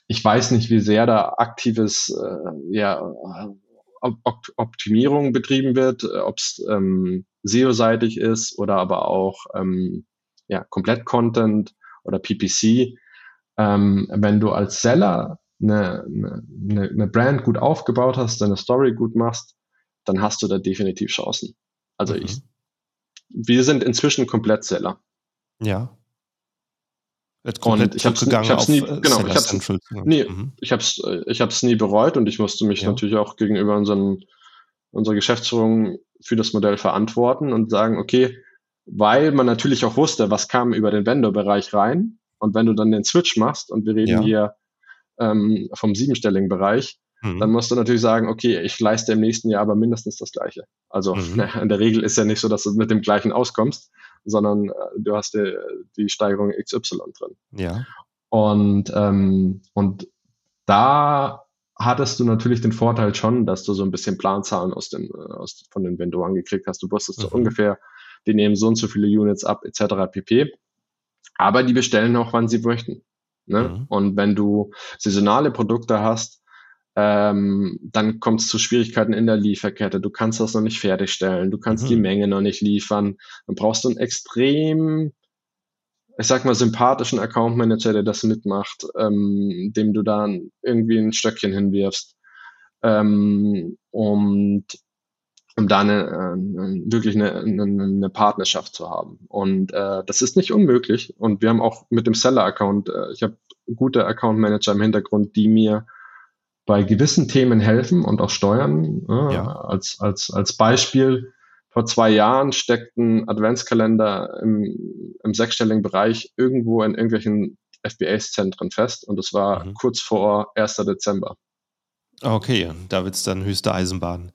ich weiß nicht, wie sehr da aktives äh, ja, Op Optimierung betrieben wird, äh, ob es ähm, SEO-seitig ist oder aber auch ähm, ja, Komplett-Content oder PPC. Ähm, wenn du als Seller eine, eine, eine Brand gut aufgebaut hast, deine Story gut machst, dann hast du da definitiv Chancen. Also mhm. ich, wir sind inzwischen komplett Seller. Ja. Jetzt und ich habe es nie, äh, genau, ich hab's, nie, mhm. ich habe es, äh, ich habe es nie bereut und ich musste mich ja. natürlich auch gegenüber unseren, unserer Geschäftsführung für das Modell verantworten und sagen, okay, weil man natürlich auch wusste, was kam über den Vendor-Bereich rein und wenn du dann den Switch machst und wir reden ja. hier ähm, vom siebenstelligen Bereich, mhm. dann musst du natürlich sagen, okay, ich leiste im nächsten Jahr aber mindestens das Gleiche. Also mhm. in der Regel ist ja nicht so, dass du mit dem Gleichen auskommst, sondern äh, du hast die, die Steigerung XY drin. Ja. Und, ähm, und da hattest du natürlich den Vorteil schon, dass du so ein bisschen Planzahlen aus den, äh, aus, von den Vendoren gekriegt hast. Du wusstest mhm. so ungefähr, die nehmen so und so viele Units ab, etc. pp. Aber die bestellen auch, wann sie möchten. Ne? Mhm. Und wenn du saisonale Produkte hast, ähm, dann kommt es zu Schwierigkeiten in der Lieferkette. Du kannst das noch nicht fertigstellen, du kannst mhm. die Menge noch nicht liefern. Dann brauchst du einen extrem, ich sag mal, sympathischen Account Manager, der das mitmacht, ähm, dem du dann irgendwie ein Stöckchen hinwirfst. Ähm, und um da eine, äh, wirklich eine, eine, eine Partnerschaft zu haben. Und äh, das ist nicht unmöglich. Und wir haben auch mit dem Seller-Account, äh, ich habe gute Account-Manager im Hintergrund, die mir bei gewissen Themen helfen und auch steuern. Äh, ja. als, als, als Beispiel, vor zwei Jahren steckt ein Adventskalender im, im sechsstelligen Bereich irgendwo in irgendwelchen FBA-Zentren fest und das war mhm. kurz vor 1. Dezember. Okay, da wird es dann höchste Eisenbahn.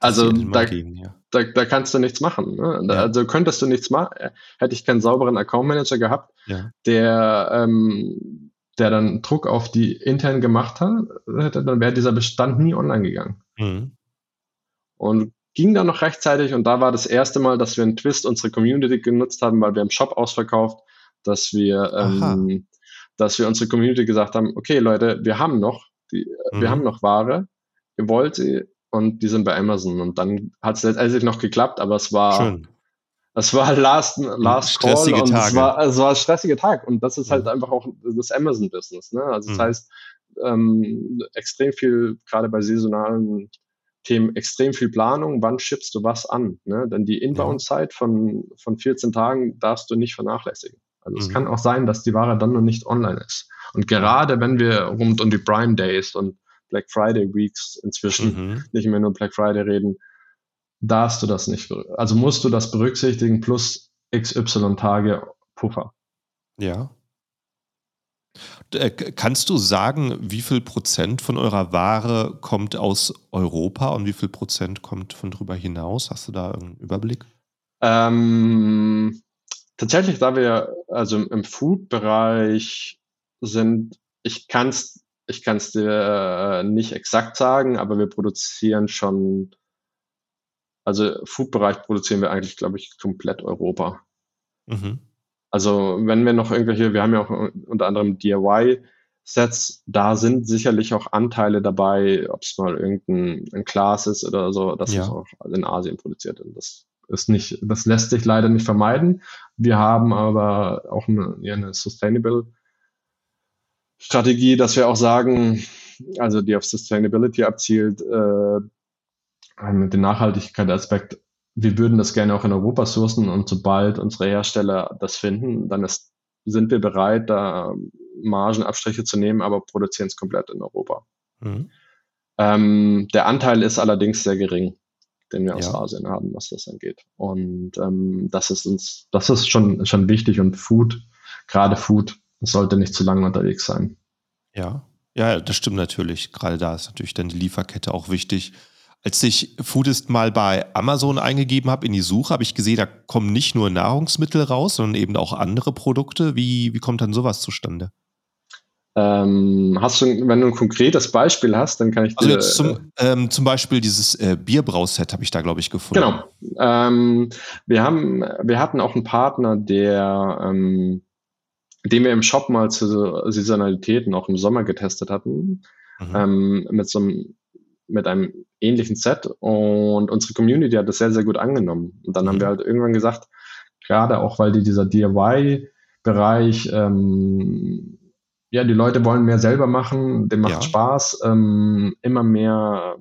Also da, gehen, ja. da, da, kannst du nichts machen. Ne? Ja. Also könntest du nichts machen. Äh, hätte ich keinen sauberen Account Manager gehabt, ja. der, ähm, der dann Druck auf die intern gemacht hat, hätte, dann wäre dieser Bestand nie online gegangen. Mhm. Und ging dann noch rechtzeitig und da war das erste Mal, dass wir einen Twist unsere Community genutzt haben, weil wir im Shop ausverkauft, dass wir, ähm, dass wir unsere Community gesagt haben, okay Leute, wir haben noch, die, mhm. wir haben noch Ware, ihr wollt sie, und die sind bei Amazon. Und dann hat es letztendlich noch geklappt, aber es war, Schön. Es war Last, Last Call und Tage. es war, es war ein stressiger Tag. Und das ist halt mhm. einfach auch das Amazon-Business. Ne? Also das mhm. heißt, ähm, extrem viel, gerade bei saisonalen Themen, extrem viel Planung, wann schippst du was an? Ne? Denn die Inbound-Zeit von, von 14 Tagen darfst du nicht vernachlässigen. Also mhm. es kann auch sein, dass die Ware dann noch nicht online ist. Und gerade wenn wir rund um die Prime Days und Black Friday Weeks inzwischen, mhm. nicht mehr nur Black Friday reden, darfst du das nicht, also musst du das berücksichtigen plus XY Tage Puffer. Ja. Äh, kannst du sagen, wie viel Prozent von eurer Ware kommt aus Europa und wie viel Prozent kommt von drüber hinaus? Hast du da einen Überblick? Ähm, tatsächlich, da wir also im Food-Bereich sind, ich kann es ich kann es dir äh, nicht exakt sagen, aber wir produzieren schon, also Food-Bereich produzieren wir eigentlich, glaube ich, komplett Europa. Mhm. Also wenn wir noch irgendwelche, wir haben ja auch unter anderem DIY-Sets, da sind sicherlich auch Anteile dabei, ob es mal irgendein ein Glas ist oder so, das ja. ist auch in Asien produziert. Und das ist nicht, das lässt sich leider nicht vermeiden. Wir haben aber auch eine, eine Sustainable Strategie, dass wir auch sagen, also die auf Sustainability abzielt, äh, mit dem Nachhaltigkeitsaspekt, wir würden das gerne auch in Europa sourcen und sobald unsere Hersteller das finden, dann ist, sind wir bereit, da Margenabstriche zu nehmen, aber produzieren es komplett in Europa. Mhm. Ähm, der Anteil ist allerdings sehr gering, den wir aus ja. Asien haben, was das angeht. Und ähm, das ist uns, das ist schon, schon wichtig und Food, gerade Food, sollte nicht zu lange unterwegs sein. Ja. Ja, das stimmt natürlich. Gerade da ist natürlich dann die Lieferkette auch wichtig. Als ich Foodist mal bei Amazon eingegeben habe in die Suche, habe ich gesehen, da kommen nicht nur Nahrungsmittel raus, sondern eben auch andere Produkte. Wie, wie kommt dann sowas zustande? Ähm, hast du, wenn du ein konkretes Beispiel hast, dann kann ich also dir. Also zum, ähm, zum Beispiel dieses äh, Bierbrauset habe ich da, glaube ich, gefunden. Genau. Ähm, wir, haben, wir hatten auch einen Partner, der, ähm, den wir im Shop mal zu Saisonalitäten auch im Sommer getestet hatten, mhm. Ähm, mit so einem, mit einem ähnlichen Set und unsere Community hat das sehr, sehr gut angenommen. Und dann mhm. haben wir halt irgendwann gesagt, gerade auch weil die, dieser DIY-Bereich ähm, ja, die Leute wollen mehr selber machen, dem macht ja. Spaß, ähm, immer mehr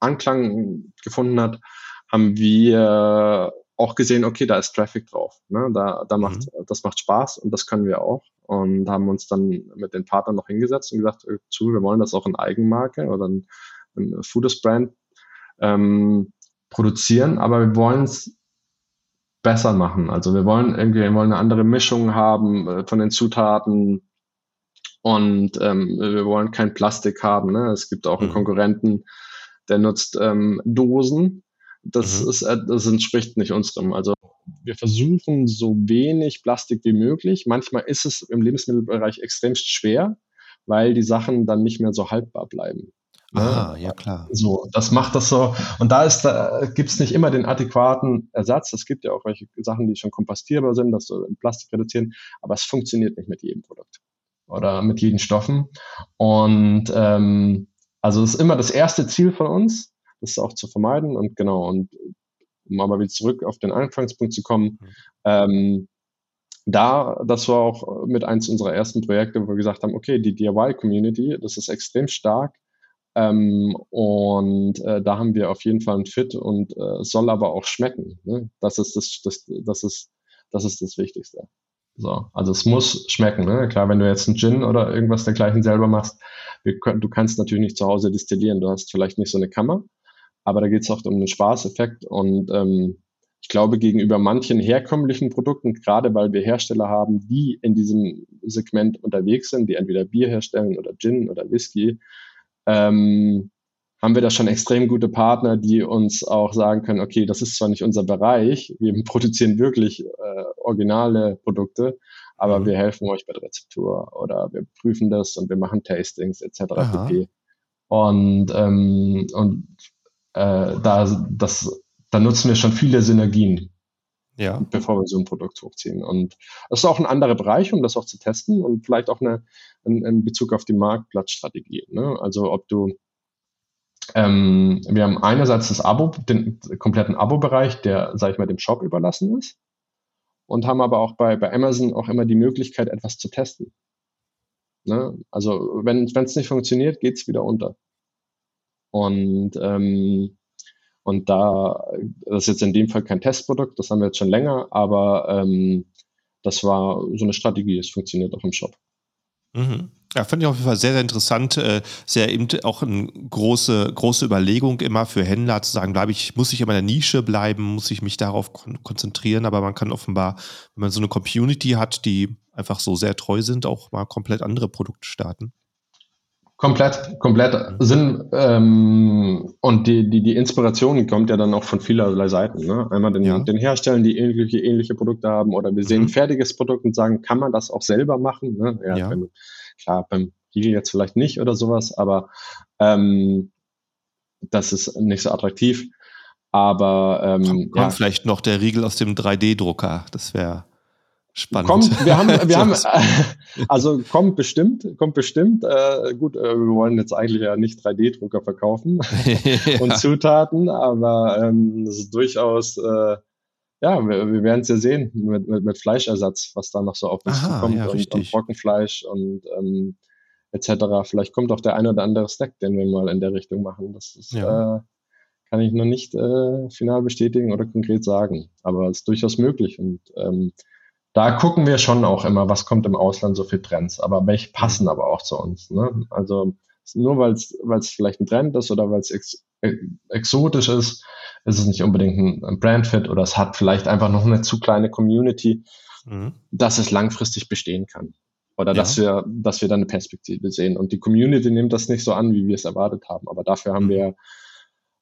Anklang gefunden hat, haben wir auch gesehen, okay, da ist Traffic drauf. Ne? Da, da macht, mhm. Das macht Spaß und das können wir auch. Und haben uns dann mit den Partnern noch hingesetzt und gesagt, äh, zu, wir wollen das auch in Eigenmarke oder ein, ein Foodist-Brand ähm, produzieren, aber wir wollen es besser machen. Also wir wollen irgendwie, wir wollen eine andere Mischung haben äh, von den Zutaten, und ähm, wir wollen kein Plastik haben. Ne? Es gibt auch einen mhm. Konkurrenten, der nutzt ähm, Dosen. Das, mhm. ist, äh, das entspricht nicht unserem. Also wir versuchen so wenig Plastik wie möglich. Manchmal ist es im Lebensmittelbereich extremst schwer, weil die Sachen dann nicht mehr so haltbar bleiben. Ah, ja klar. So, das macht das so. Und da ist, da gibt es nicht immer den adäquaten Ersatz. Es gibt ja auch welche Sachen, die schon kompostierbar sind, dass du Plastik reduzieren, aber es funktioniert nicht mit jedem Produkt oder mit jeden Stoffen. Und ähm, also es ist immer das erste Ziel von uns, das auch zu vermeiden. Und genau, und um aber wieder zurück auf den Anfangspunkt zu kommen, mhm. ähm, da, das war auch mit eins unserer ersten Projekte, wo wir gesagt haben, okay, die DIY-Community, das ist extrem stark. Ähm, und äh, da haben wir auf jeden Fall einen Fit und äh, soll aber auch schmecken. Ne? Das ist das, das, das ist, das ist das Wichtigste. So, also es muss schmecken. Ne? Klar, wenn du jetzt einen Gin oder irgendwas dergleichen selber machst, können, du kannst natürlich nicht zu Hause destillieren. Du hast vielleicht nicht so eine Kammer, aber da geht es auch um den Spaßeffekt. Und ähm, ich glaube, gegenüber manchen herkömmlichen Produkten, gerade weil wir Hersteller haben, die in diesem Segment unterwegs sind, die entweder Bier herstellen oder Gin oder Whisky, ähm, haben wir da schon extrem gute Partner, die uns auch sagen können, okay, das ist zwar nicht unser Bereich, wir produzieren wirklich äh, originale Produkte, aber mhm. wir helfen euch bei der Rezeptur oder wir prüfen das und wir machen Tastings etc. pp. Und, ähm, und äh, da, das, da nutzen wir schon viele Synergien, ja. bevor wir so ein Produkt hochziehen. Und das ist auch ein anderer Bereich, um das auch zu testen und vielleicht auch eine, in, in Bezug auf die Marktplatzstrategie. Ne? Also ob du ähm, wir haben einerseits das Abo, den kompletten Abo-Bereich, der, sage ich mal, dem Shop überlassen ist. Und haben aber auch bei, bei Amazon auch immer die Möglichkeit, etwas zu testen. Ne? Also wenn es nicht funktioniert, geht es wieder unter. Und, ähm, und da, das ist jetzt in dem Fall kein Testprodukt, das haben wir jetzt schon länger, aber ähm, das war so eine Strategie, es funktioniert auch im Shop. Mhm. Ja, fand ich auf jeden Fall sehr, sehr interessant. Äh, sehr eben auch eine große, große Überlegung immer für Händler zu sagen, bleibe ich, muss ich in meiner Nische bleiben, muss ich mich darauf kon konzentrieren. Aber man kann offenbar, wenn man so eine Community hat, die einfach so sehr treu sind, auch mal komplett andere Produkte starten. Komplett, komplett. Sinn. Ähm, und die, die, die Inspiration kommt ja dann auch von vielerlei Seiten. Ne? Einmal den, ja. den Herstellern, die ähnliche, ähnliche Produkte haben, oder wir sehen mhm. ein fertiges Produkt und sagen, kann man das auch selber machen? Ne? Ja, ja. Wenn, klar, beim Riegel jetzt vielleicht nicht oder sowas, aber ähm, das ist nicht so attraktiv. Aber ähm, kommt, kommt vielleicht noch der Riegel aus dem 3D-Drucker. Das wäre Spannend. Kommt, wir haben, wir haben, also kommt bestimmt, kommt bestimmt. Äh, gut, äh, wir wollen jetzt eigentlich ja nicht 3D-Drucker verkaufen ja. und Zutaten, aber ähm, das ist durchaus, äh, ja, wir, wir werden es ja sehen mit, mit, mit, Fleischersatz, was da noch so auf uns Aha, zukommt ja, und, und Trockenfleisch und ähm, etc. Vielleicht kommt auch der eine oder andere Snack, den wir mal in der Richtung machen. Das ist, ja. äh, kann ich noch nicht äh, final bestätigen oder konkret sagen, aber es ist durchaus möglich und ähm, da gucken wir schon auch immer, was kommt im Ausland so für Trends, aber welche passen aber auch zu uns. Ne? Also nur weil es vielleicht ein Trend ist oder weil es ex, exotisch ist, ist es nicht unbedingt ein, Brandfit oder es hat vielleicht einfach noch eine zu kleine Community, mhm. dass es langfristig bestehen kann. Oder ja. dass wir, dass wir dann eine Perspektive sehen. Und die Community nimmt das nicht so an, wie wir es erwartet haben. Aber dafür haben mhm. wir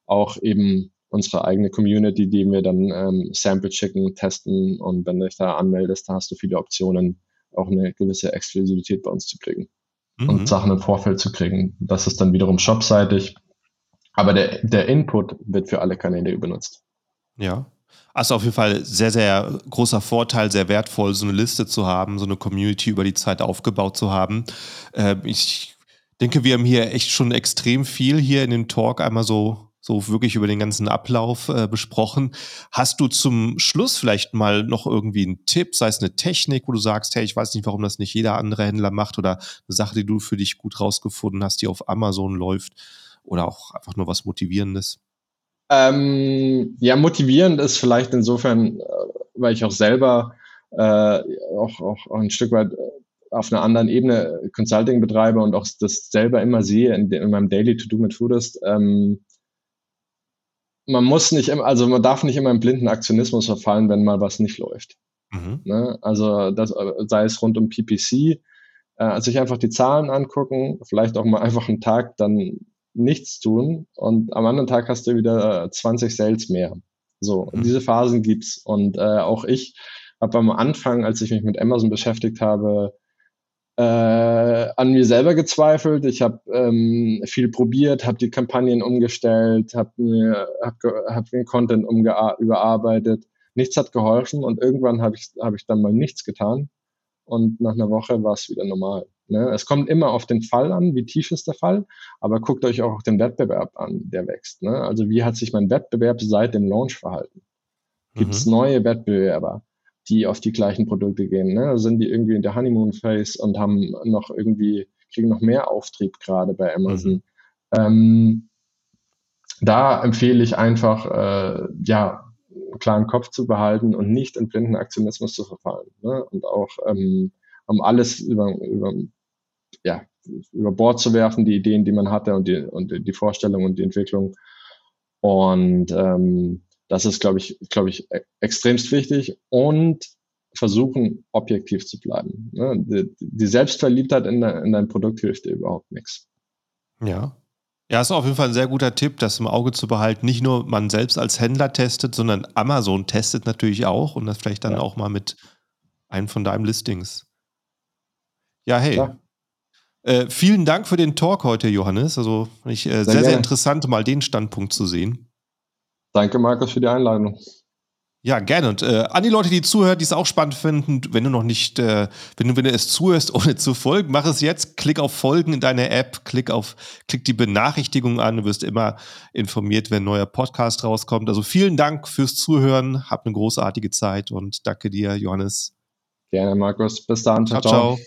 auch eben unsere eigene Community, die wir dann ähm, Sample schicken, testen und wenn du dich da anmeldest, da hast du viele Optionen, auch eine gewisse Exklusivität bei uns zu kriegen mhm. und Sachen im Vorfeld zu kriegen. Das ist dann wiederum shopseitig, aber der, der Input wird für alle Kanäle benutzt. Ja. Also auf jeden Fall sehr, sehr großer Vorteil, sehr wertvoll, so eine Liste zu haben, so eine Community über die Zeit aufgebaut zu haben. Äh, ich denke, wir haben hier echt schon extrem viel hier in dem Talk einmal so so wirklich über den ganzen Ablauf äh, besprochen. Hast du zum Schluss vielleicht mal noch irgendwie einen Tipp, sei es eine Technik, wo du sagst, hey, ich weiß nicht, warum das nicht jeder andere Händler macht oder eine Sache, die du für dich gut rausgefunden hast, die auf Amazon läuft oder auch einfach nur was Motivierendes? Ähm, ja, motivierend ist vielleicht insofern, äh, weil ich auch selber äh, auch, auch, ein Stück weit äh, auf einer anderen Ebene Consulting betreibe und auch das selber immer sehe in, in meinem Daily To-Do mit Foodist. Ähm, man muss nicht immer, also man darf nicht immer im blinden Aktionismus verfallen, wenn mal was nicht läuft. Mhm. Ne? Also das, sei es rund um PPC, äh, sich einfach die Zahlen angucken, vielleicht auch mal einfach einen Tag dann nichts tun und am anderen Tag hast du wieder 20 Sales mehr. So, mhm. diese Phasen gibt's und äh, auch ich habe am Anfang, als ich mich mit Amazon beschäftigt habe, äh, an mir selber gezweifelt. Ich habe ähm, viel probiert, habe die Kampagnen umgestellt, habe mir hab, hab den Content überarbeitet. Nichts hat geholfen und irgendwann habe ich, hab ich dann mal nichts getan und nach einer Woche war es wieder normal. Ne? Es kommt immer auf den Fall an, wie tief ist der Fall, aber guckt euch auch den Wettbewerb an, der wächst. Ne? Also wie hat sich mein Wettbewerb seit dem Launch verhalten? Gibt es mhm. neue Wettbewerber? Die auf die gleichen Produkte gehen. Ne? Also sind die irgendwie in der Honeymoon Phase und haben noch irgendwie, kriegen noch mehr Auftrieb gerade bei Amazon. Mhm. Ähm, da empfehle ich einfach, äh, ja, einen klaren Kopf zu behalten und nicht in blinden Aktionismus zu verfallen. Ne? Und auch ähm, um alles über, über, ja, über Bord zu werfen, die Ideen, die man hatte und die, und die Vorstellung und die Entwicklung. Und ähm, das ist, glaube ich, glaube ich, e-, extremst wichtig und versuchen, objektiv zu bleiben. Ne? Die, die, Selbstverliebtheit in, de, in dein Produkt hilft dir überhaupt nichts. Ja. Ja, ist auf jeden Fall ein sehr guter Tipp, das im Auge zu behalten. Nicht nur man selbst als Händler testet, sondern Amazon testet natürlich auch und das vielleicht dann ja. auch mal mit einem von deinen Listings. Ja, hey. Ja. Äh, vielen Dank für den Talk heute, Johannes. Also ich, äh, sehr, sehr, sehr interessant, mal den Standpunkt zu sehen. Danke, Markus, für die Einladung. Ja, gerne. Und äh, an die Leute, die zuhören, die es auch spannend finden, wenn du noch nicht, äh, wenn du, wenn du es zuhörst, ohne zu folgen, mach es jetzt. Klick auf Folgen in deiner App, klick auf, klick die Benachrichtigung an. Du wirst immer informiert, wenn ein neuer Podcast rauskommt. Also vielen Dank fürs Zuhören. Hab eine großartige Zeit und danke dir, Johannes. Gerne, Markus. Bis dann. ciao. ciao. ciao.